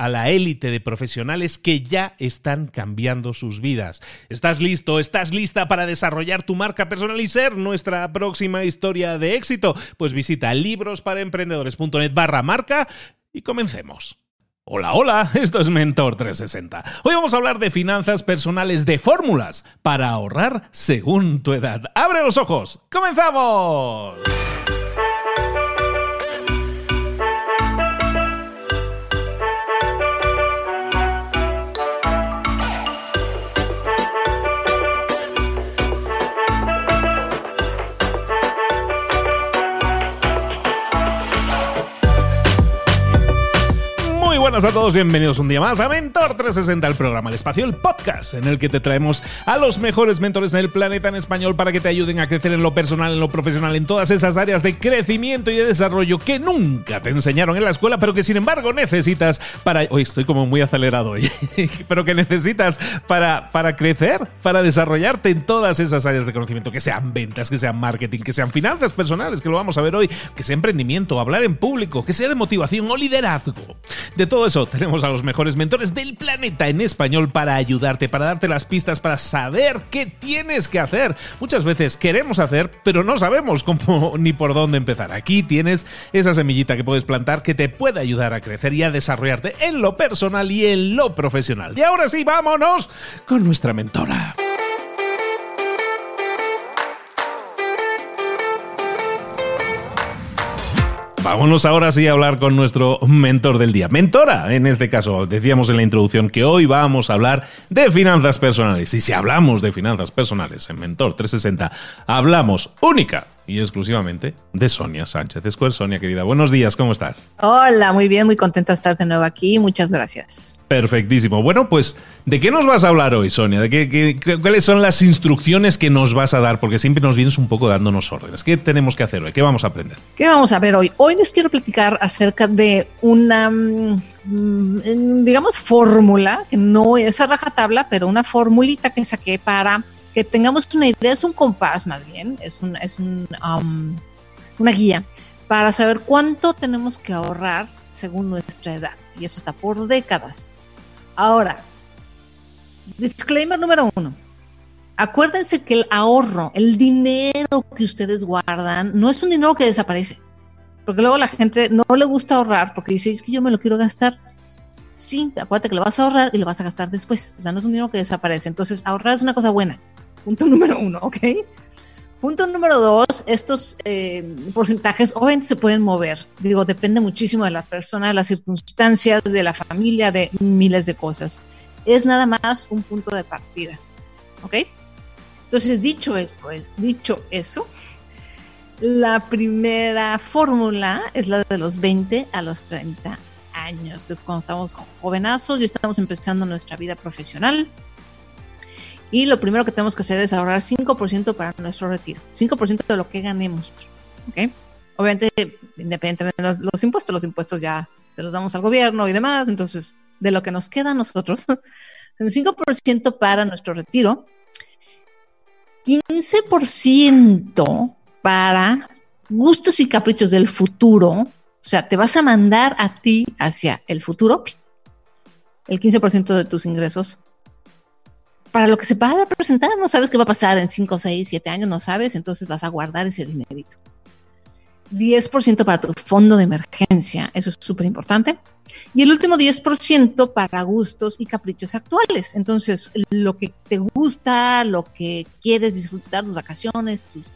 a la élite de profesionales que ya están cambiando sus vidas. ¿Estás listo? ¿Estás lista para desarrollar tu marca personal y ser nuestra próxima historia de éxito? Pues visita librosparaemprendedores.net barra marca y comencemos. Hola, hola, esto es Mentor 360. Hoy vamos a hablar de finanzas personales de fórmulas para ahorrar según tu edad. ¡Abre los ojos! ¡Comenzamos! Buenas a todos, bienvenidos un día más a Mentor 360, el programa El Espacio, el podcast en el que te traemos a los mejores mentores en el planeta en español para que te ayuden a crecer en lo personal, en lo profesional, en todas esas áreas de crecimiento y de desarrollo que nunca te enseñaron en la escuela, pero que sin embargo necesitas para... Hoy estoy como muy acelerado hoy, pero que necesitas para, para crecer, para desarrollarte en todas esas áreas de conocimiento, que sean ventas, que sean marketing, que sean finanzas personales, que lo vamos a ver hoy, que sea emprendimiento, hablar en público, que sea de motivación o liderazgo. De todo eso, tenemos a los mejores mentores del planeta en español para ayudarte, para darte las pistas, para saber qué tienes que hacer. Muchas veces queremos hacer, pero no sabemos cómo ni por dónde empezar. Aquí tienes esa semillita que puedes plantar que te puede ayudar a crecer y a desarrollarte en lo personal y en lo profesional. Y ahora sí, vámonos con nuestra mentora. Vámonos ahora sí a hablar con nuestro mentor del día. Mentora, en este caso, decíamos en la introducción que hoy vamos a hablar de finanzas personales. Y si hablamos de finanzas personales en Mentor 360, hablamos única y exclusivamente de Sonia Sánchez Square. Sonia, querida, buenos días, ¿cómo estás? Hola, muy bien, muy contenta de estar de nuevo aquí. Muchas gracias. Perfectísimo. Bueno, pues, ¿de qué nos vas a hablar hoy, Sonia? ¿De qué, cuáles son las instrucciones que nos vas a dar? Porque siempre nos vienes un poco dándonos órdenes. ¿Qué tenemos que hacer hoy? ¿Qué vamos a aprender? ¿Qué vamos a ver hoy? Hoy les quiero platicar acerca de una, mm, digamos, fórmula, que no es a rajatabla, pero una formulita que saqué para que tengamos una idea, es un compás más bien, es, un, es un, um, una guía para saber cuánto tenemos que ahorrar según nuestra edad. Y esto está por décadas. Ahora, disclaimer número uno. Acuérdense que el ahorro, el dinero que ustedes guardan, no es un dinero que desaparece. Porque luego la gente no le gusta ahorrar porque dice, es que yo me lo quiero gastar. Sí, acuérdate que lo vas a ahorrar y lo vas a gastar después. O sea, no es un dinero que desaparece. Entonces, ahorrar es una cosa buena. Punto número uno, ¿ok? Punto número dos, estos eh, porcentajes obviamente se pueden mover. Digo, depende muchísimo de la persona, de las circunstancias, de la familia, de miles de cosas. Es nada más un punto de partida, ¿ok? Entonces, dicho esto, es dicho eso, la primera fórmula es la de los 20 a los 30 años, que es cuando estamos jovenazos y estamos empezando nuestra vida profesional Y lo primero que tenemos que hacer es ahorrar 5% para nuestro retiro. 5% de lo que ganemos. ¿Ok? Obviamente, independientemente de los, impuestos, los impuestos ya se los damos al gobierno y demás. Entonces, de lo que nos queda a nosotros, el 5% para nuestro retiro, 15% para gustos y caprichos del futuro. O sea, te vas a mandar a ti hacia el futuro el 15% de tus ingresos para lo que se va a presentar. No sabes qué va a pasar en 5, 6, 7 años, no sabes, entonces vas a guardar ese dinerito. 10% para tu fondo de emergencia, eso es súper importante. Y el último 10% para gustos y caprichos actuales. Entonces, lo que te gusta, lo que quieres disfrutar, tus vacaciones, tus,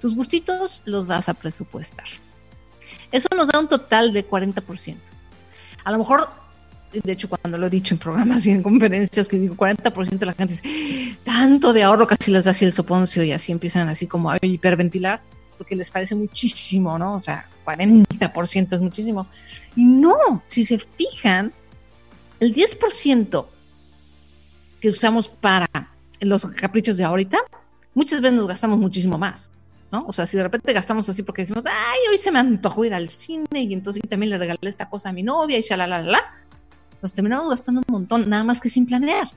tus gustitos, los vas a presupuestar. Eso nos da un total de 40%. A lo mejor de hecho cuando lo he dicho en programas y en conferencias que digo 40% de la gente dice, tanto de ahorro casi les da así el soponcio y así empiezan así como a hiperventilar porque les parece muchísimo, ¿no? O sea, 40% es muchísimo. Y no, si se fijan, el 10% que usamos para los caprichos de ahorita, muchas veces nos gastamos muchísimo más. ¿no? O sea, si de repente gastamos así porque decimos, ay, hoy se me antojó ir al cine y entonces también le regalé esta cosa a mi novia y shalalala, nos terminamos gastando un montón, nada más que sin planear.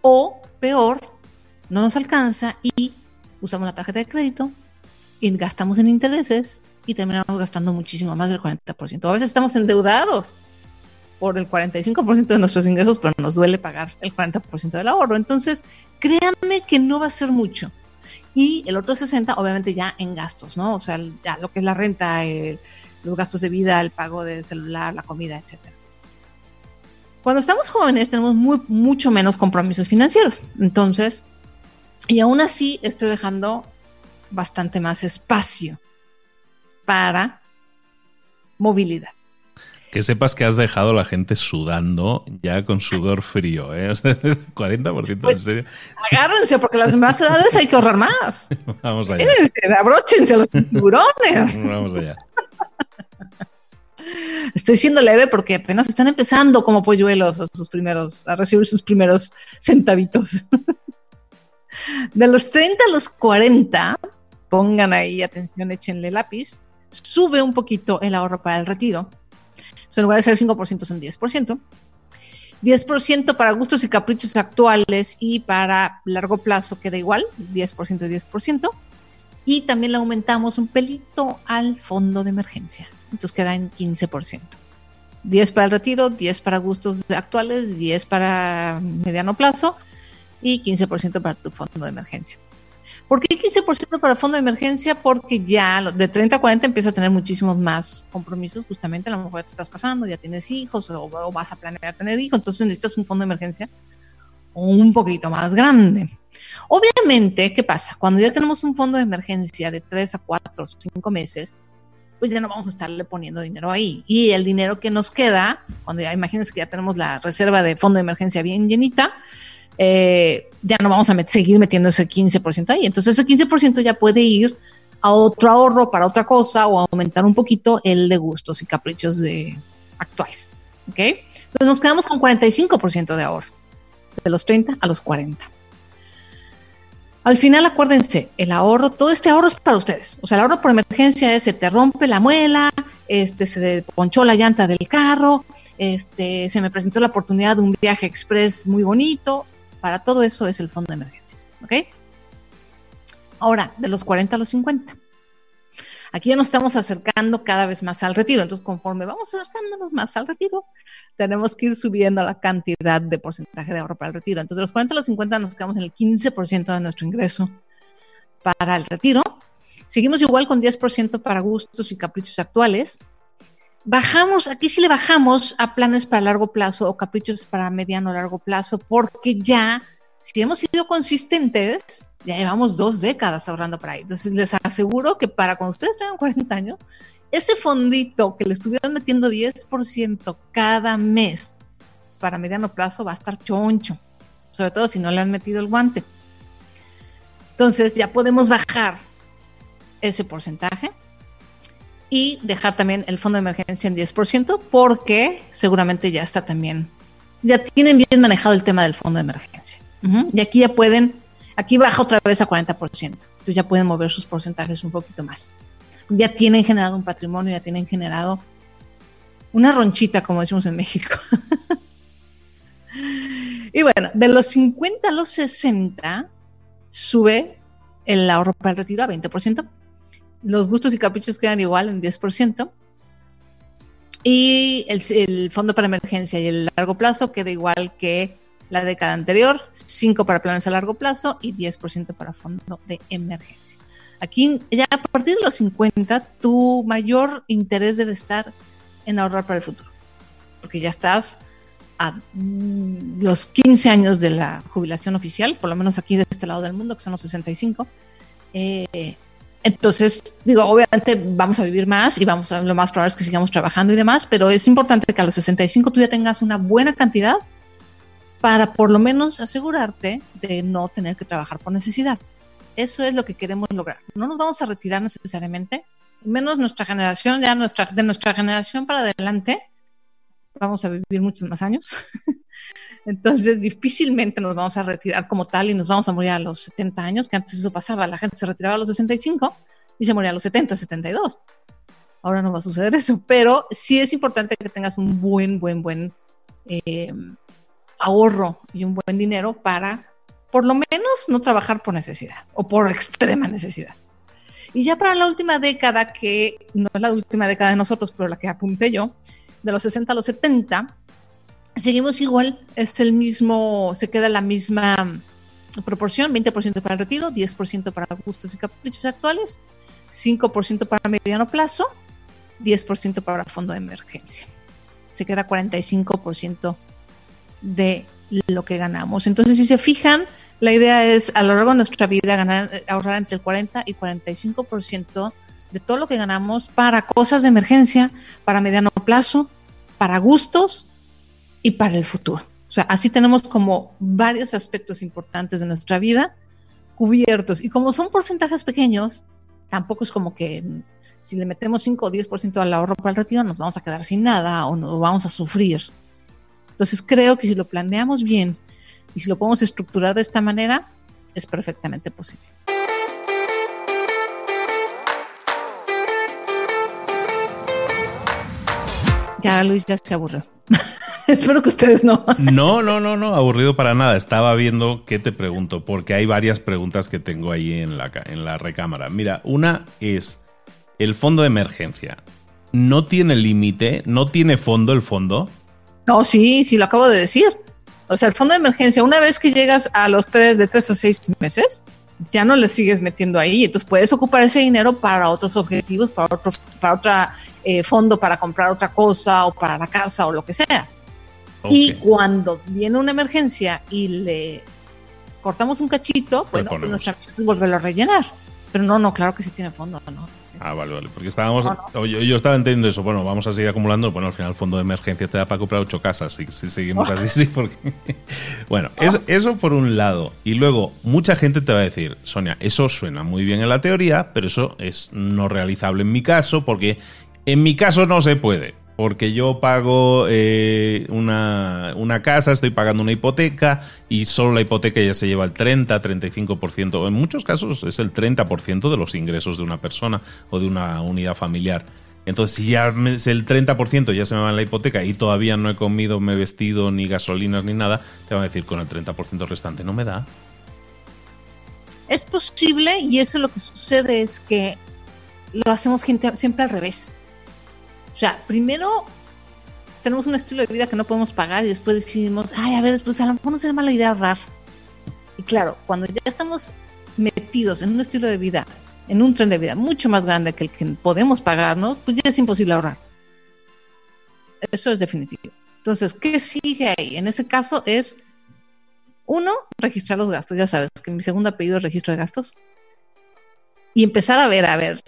O peor, no nos alcanza y usamos la tarjeta de crédito y gastamos en intereses y terminamos gastando muchísimo más del 40%. A veces estamos endeudados por el 45% de nuestros ingresos, pero nos duele pagar el 40% del ahorro. Entonces, créanme que no va a ser mucho. Y el otro 60, obviamente ya en gastos, ¿no? O sea, ya lo que es la renta, los gastos de vida, el pago del celular, la comida, etcétera. Cuando estamos jóvenes tenemos muy, mucho menos compromisos financieros. Entonces, y aún así estoy dejando bastante más espacio para movilidad. Que sepas que has dejado a la gente sudando ya con sudor frío, ¿eh? 40% en pues, serio. Agárrense, porque las más edades hay que ahorrar más. Vamos allá. abróchense los tiburones. Vamos allá. Estoy siendo leve porque apenas están empezando como polluelos a sus primeros, a recibir sus primeros centavitos. De los 30 a los 40, pongan ahí atención, échenle lápiz, sube un poquito el ahorro para el retiro. en lugar de ser 5%, son 10%. 10% para gustos y caprichos actuales y para largo plazo queda igual, 10% y 10%. Y también le aumentamos un pelito al fondo de emergencia. Entonces queda en 15%. 10 para el retiro, 10 para gustos actuales, 10 para mediano plazo y 15% para tu fondo de emergencia. ¿Por qué 15% para el fondo de emergencia? Porque ya de 30 a 40 empieza a tener muchísimos más compromisos. Justamente a lo mejor te estás casando, ya tienes hijos o, vas a planear tener hijos, entonces necesitas un fondo de emergencia un poquito más grande. Obviamente, ¿qué pasa? Cuando ya tenemos un fondo de emergencia de 3 a 4 o 5 meses, pues ya no vamos a estarle poniendo dinero ahí. Y el dinero que nos queda, cuando ya imagínense que ya tenemos la reserva de fondo de emergencia bien llenita, eh, ya no vamos a seguir metiendo ese 15% ahí. Entonces ese 15% ya puede ir a otro ahorro para otra cosa o aumentar un poquito el de gustos y caprichos de actuales. ¿Ok? Entonces nos quedamos con 45% de ahorro, de los 30 a los 40. Al final, acuérdense, el ahorro, todo este ahorro es para ustedes. O sea, el ahorro por emergencia es se te rompe la muela, este, se ponchó la llanta del carro, este, se me presentó la oportunidad de un viaje express muy bonito. Para todo eso es el fondo de emergencia. ¿Ok? Ahora, de los 40 a los 50. Aquí ya nos estamos acercando cada vez más al retiro. Entonces, conforme vamos acercándonos más al retiro, tenemos que ir subiendo la cantidad de porcentaje de ahorro para el retiro. Entonces, de los 40 a los 50 nos quedamos en el 15% de nuestro ingreso para el retiro. Seguimos igual con 10% para gustos y caprichos actuales. Bajamos, aquí sí le bajamos a planes para largo plazo o caprichos para mediano o largo plazo, porque ya, si hemos sido consistentes, ya llevamos dos décadas ahorrando para ahí. Entonces les aseguro que para cuando ustedes tengan 40 años, ese fondito que le estuvieran metiendo 10% cada mes para mediano plazo va a estar choncho, sobre todo si no le han metido el guante. Entonces ya podemos bajar ese porcentaje y dejar también el fondo de emergencia en 10% porque seguramente ya está también, ya tienen bien manejado el tema del fondo de emergencia. Y aquí ya pueden, aquí baja otra vez a 40%. Entonces ya pueden mover sus porcentajes un poquito más. Ya tienen generado un patrimonio, ya tienen generado una ronchita, como decimos en México. y bueno, de los 50 a los 60 sube el ahorro para el retiro a 20%. Los gustos y caprichos quedan igual en 10%. Y el, fondo para emergencia y el largo plazo queda igual que la década anterior, 5 para planes a largo plazo y 10% para fondo de emergencia. Aquí, ya a partir de los 50, tu mayor interés debe estar en ahorrar para el futuro, porque ya estás a mm, los 15 años de la jubilación oficial, por lo menos aquí de este lado del mundo, que son los 65. Eh, entonces, digo, obviamente vamos a vivir más y vamos a, lo más probable es que sigamos trabajando y demás, pero es importante que a los 65 tú ya tengas una buena cantidad para por lo menos asegurarte de no tener que trabajar por necesidad. Eso es lo que queremos lograr. No nos vamos a retirar necesariamente, menos nuestra generación, ya nuestra, de nuestra generación para adelante, vamos a vivir muchos más años. Entonces, difícilmente nos vamos a retirar como tal y nos vamos a morir a los 70 años, que antes eso pasaba, la gente se retiraba a los 65 y se moría a los 70, 72. Ahora no va a suceder eso, pero sí es importante que tengas un buen, buen, buen eh, ahorro y un buen dinero para, por lo menos, no trabajar por necesidad o por extrema necesidad. Y ya para la última década, que no es la última década de nosotros, pero la que apunté yo, de los 60 a los 70, seguimos igual, es el mismo, se queda la misma proporción, 20% para el retiro, 10% para gustos y caprichos actuales, 5% para mediano plazo, 10% para fondo de emergencia. Se queda 45% de lo que ganamos. Entonces, si se fijan, la idea es a lo largo de nuestra vida ganar, ahorrar entre el 40 y 45% de todo lo que ganamos para cosas de emergencia, para mediano plazo, para gustos y para el futuro. O sea, así tenemos como varios aspectos importantes de nuestra vida cubiertos. Y como son porcentajes pequeños, tampoco es como que si le metemos 5 o 10% al ahorro para el retiro, nos vamos a quedar sin nada o nos vamos a sufrir. Entonces creo que si lo planeamos bien y si lo podemos estructurar de esta manera, es perfectamente posible. Ya Luis ya se aburrió. Espero que ustedes no. No, no, no, no, aburrido para nada. Estaba viendo qué te pregunto, porque hay varias preguntas que tengo ahí en la, en la recámara. Mira, una es el fondo de emergencia. ¿No tiene límite? ¿No tiene fondo el fondo? No, sí, sí, lo acabo de decir. O sea, el fondo de emergencia, una vez que llegas a los tres, de tres a seis meses, ya no le sigues metiendo ahí. Entonces puedes ocupar ese dinero para otros objetivos, para otro, para otra eh, fondo, para comprar otra cosa o para la casa o lo que sea. Y cuando viene una emergencia y le cortamos un cachito, bueno, pues nuestra es volverlo a rellenar. Pero no, no, claro que sí tiene fondo, ¿no? Ah, vale, vale. Porque estábamos. Yo, estaba entendiendo eso. Bueno, vamos a seguir acumulando. Bueno, al final el fondo de emergencia te da para comprar ocho casas. Si, si seguimos así, sí. Porque... bueno, eso por un lado. Y luego, mucha gente te va a decir, Sonia, eso suena muy bien en la teoría, pero eso es no realizable en mi caso, porque en mi caso no se puede porque yo pago eh, una, una, casa, estoy pagando una hipoteca y solo la hipoteca ya se lleva el 30, 35%, en muchos casos es el 30% de los ingresos de una persona o de una unidad familiar. Entonces, si ya el 30% ya se me va en la hipoteca y todavía no he comido, me he vestido, ni gasolinas, ni nada, te van a decir con el 30% restante, no me da. Es posible y eso lo que sucede es que lo hacemos siempre al revés o sea, primero tenemos un estilo de vida que no podemos pagar y después decidimos, ay, a ver, pues a lo mejor no sería mala idea ahorrar. Y claro, cuando ya estamos metidos en un estilo de vida, en un tren de vida mucho más grande que el que podemos pagarnos, pues ya es imposible ahorrar. Eso es definitivo. Entonces, ¿qué sigue ahí? En ese caso es, uno, registrar los gastos. Ya sabes que mi segundo apellido es registro de gastos. Y empezar a ver, a ver,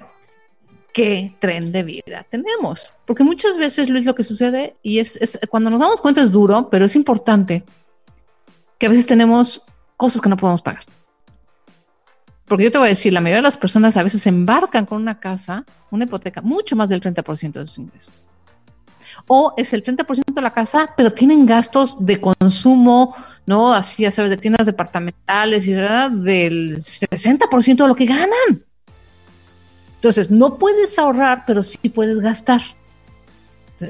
qué tren de vida tenemos. Porque muchas veces, Luis, lo que sucede, y es, cuando nos damos cuenta es duro, pero es importante que a veces tenemos cosas que no podemos pagar. Porque yo te voy a decir, la mayoría de las personas a veces embarcan con una casa, una hipoteca, mucho más del 30% de sus ingresos. O es el 30% de la casa, pero tienen gastos de consumo, ¿no? Así, ya sabes, de tiendas departamentales y ¿verdad? del 60% de lo que ganan. Entonces, no puedes ahorrar, pero sí puedes gastar.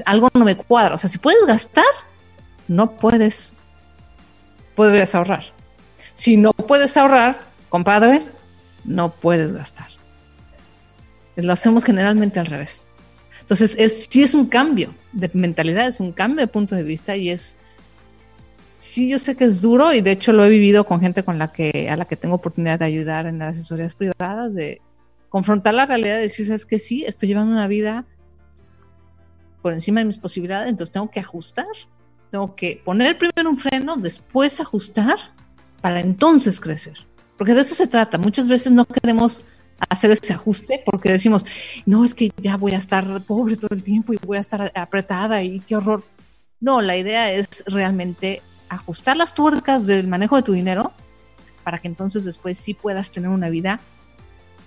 algo no me cuadra. O sea, si puedes gastar, no puedes, podrías ahorrar. Si no puedes ahorrar, compadre, no puedes gastar. Lo hacemos generalmente al revés. Entonces, es, sí es un cambio de mentalidad, es un cambio de punto de vista y es, sí yo sé que es duro y de hecho lo he vivido con gente con la que, a la que tengo oportunidad de ayudar en las asesorías privadas, de confrontar la realidad y decir, sabes que sí, estoy llevando una vida por encima de mis posibilidades, entonces tengo que ajustar, tengo que poner primero un freno, después ajustar para entonces crecer. Porque de eso se trata. Muchas veces no queremos hacer ese ajuste porque decimos, no, es que ya voy a estar pobre todo el tiempo y voy a estar apretada y qué horror. No, la idea es realmente ajustar las tuercas del manejo de tu dinero para que entonces después sí puedas tener una vida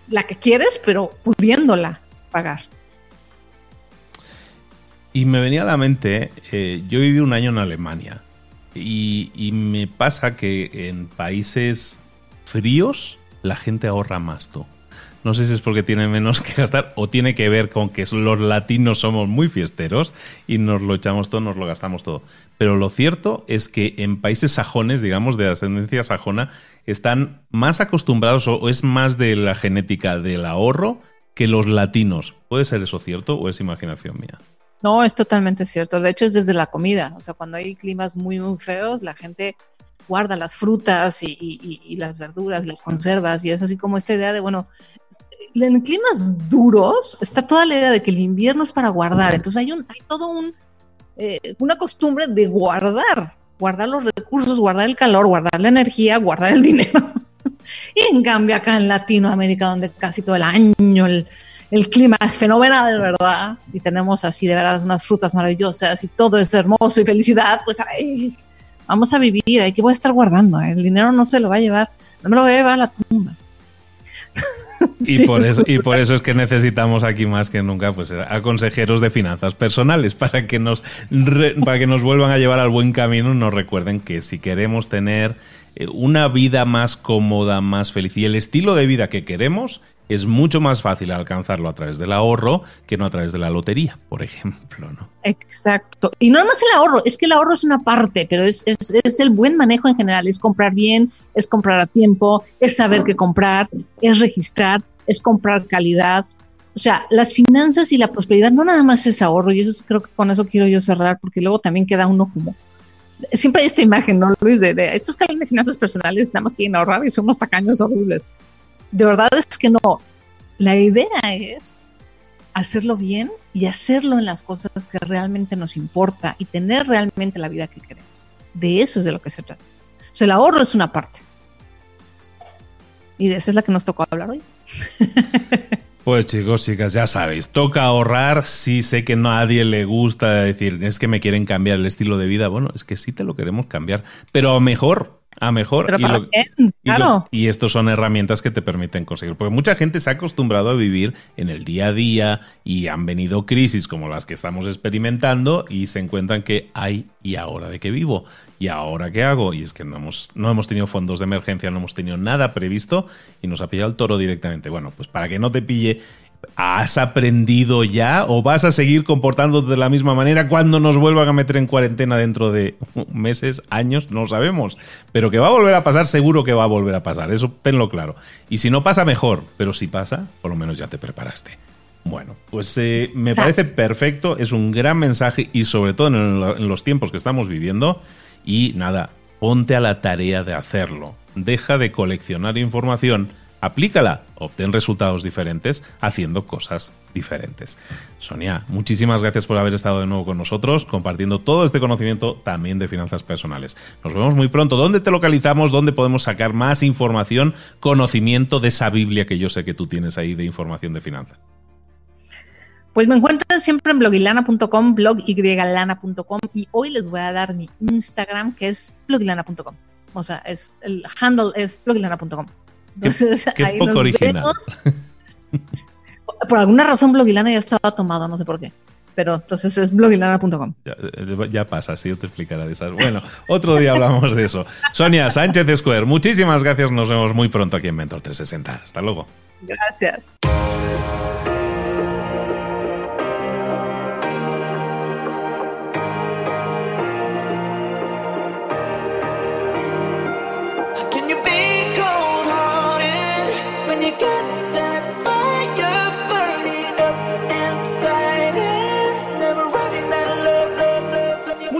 la que quieres, pero pudiéndola pagar. Y me venía a la mente, eh, yo viví un año en Alemania y, y, me pasa que en países fríos la gente ahorra más tú. No sé si es porque tiene menos que gastar o tiene que ver con que los latinos somos muy fiesteros y nos lo echamos todo, nos lo gastamos todo. Pero lo cierto es que en países sajones, digamos, de ascendencia sajona, están más acostumbrados o es más de la genética del ahorro que los latinos. ¿Puede ser eso cierto o es imaginación mía? No, es totalmente cierto. De hecho, es desde la comida. O sea, cuando hay climas muy, muy feos, la gente guarda las frutas y, y las verduras, las conservas, y es así como esta idea de, bueno, en climas duros está toda la idea de que el invierno es para guardar. Entonces hay, un, hay todo un, eh, una costumbre de guardar, guardar los recursos, guardar el calor, guardar la energía, guardar el dinero. y en cambio acá en Latinoamérica, donde casi todo el año el, el clima es fenomenal, ¿verdad? Y tenemos así de verdad unas frutas maravillosas y todo es hermoso y felicidad, pues vamos a vivir, hay que voy a estar guardando, ¿eh? el dinero no se lo va a llevar, no me lo voy a llevar a la tumba. Y, por eso, y por eso es que necesitamos aquí más que nunca pues, a consejeros de finanzas personales para que, nos para que nos vuelvan a llevar al buen camino. Nos recuerden que si queremos tener eh, una vida más cómoda, más feliz y el estilo de vida que queremos, es mucho más fácil alcanzarlo a través del ahorro que no a través de la lotería, por ejemplo, ¿no? Exacto. Y no más el ahorro, es que el ahorro es una parte, pero es, es, es, el buen manejo en general, es comprar bien, es comprar a tiempo, es saber qué comprar, es registrar, es comprar calidad. O sea, las finanzas y la prosperidad no nada más es ahorro, y eso creo que con eso quiero yo cerrar, porque luego también queda uno como... Siempre hay esta imagen, ¿no, Luis? De, de estos que de finanzas personales nada más quieren ahorrar y somos tacaños horribles de verdad es que no. La idea es hacerlo bien y hacerlo en las cosas que realmente nos importa y tener realmente la vida que queremos. De eso es de lo que se trata. O sea, el ahorro es una parte. Y de esa es la que nos tocó hablar hoy. Pues chicos, chicas, ya sabéis, toca ahorrar. Sí sé que a nadie le gusta decir, es que me quieren cambiar el estilo de vida. Bueno, es que sí te lo queremos cambiar, pero mejor a mejor. y, estos son herramientas que te permiten conseguir. Porque mucha gente se ha acostumbrado a vivir en el día a día y han venido crisis como las que estamos experimentando y se encuentran que hay y ahora de qué vivo y ahora qué hago. Y es que no hemos, no hemos tenido fondos de emergencia, no hemos tenido nada previsto y nos ha pillado el toro directamente. Bueno, pues para que no te pille ¿Has aprendido ya o vas a seguir comportándote de la misma manera cuando nos vuelvan a meter en cuarentena dentro de meses, años? No sabemos. Pero que va a volver a pasar, seguro que va a volver a pasar. Eso tenlo claro. Y si no pasa, mejor. Pero si pasa, por lo menos ya te preparaste. Bueno, pues eh, me parece perfecto. Es un gran mensaje y sobre todo en los tiempos que estamos viviendo. Y nada, ponte a la tarea de hacerlo. Deja de coleccionar información aplícala, obtén resultados diferentes haciendo cosas diferentes. Sonia, muchísimas gracias por haber estado de nuevo con nosotros, compartiendo todo este conocimiento también de finanzas personales. Nos vemos muy pronto. ¿Dónde te localizamos? ¿Dónde podemos sacar más información, conocimiento de esa Biblia que yo sé que tú tienes ahí de información de finanzas? Pues me encuentran siempre en blogilana.com, blogygalana.com y hoy les voy a dar mi Instagram que es blogilana.com. O sea, es, el handle es blogilana.com. Entonces, qué, poco original. Por alguna razón Blogilana ya estaba tomado, no sé por qué. pero entonces es blogilana.com. Ya, eh, ya, pasa, sí, yo te explicaré de esas. Bueno, otro día hablamos de eso. Sonia Sánchez Square, muchísimas gracias. Nos vemos muy pronto aquí en Mentor 360. Hasta luego. Gracias.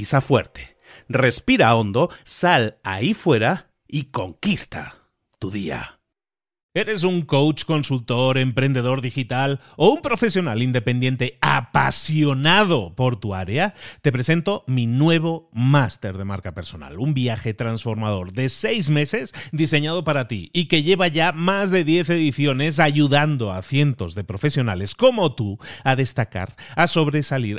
pisa fuerte, respira hondo, sal ahí fuera y conquista tu día. ¿Eres un coach, consultor, emprendedor digital o un profesional independiente apasionado por tu área? Te presento mi nuevo máster de marca personal, un viaje transformador de seis meses diseñado para ti y que lleva ya más de 10 ediciones ayudando a cientos de profesionales como tú a destacar, a sobresalir,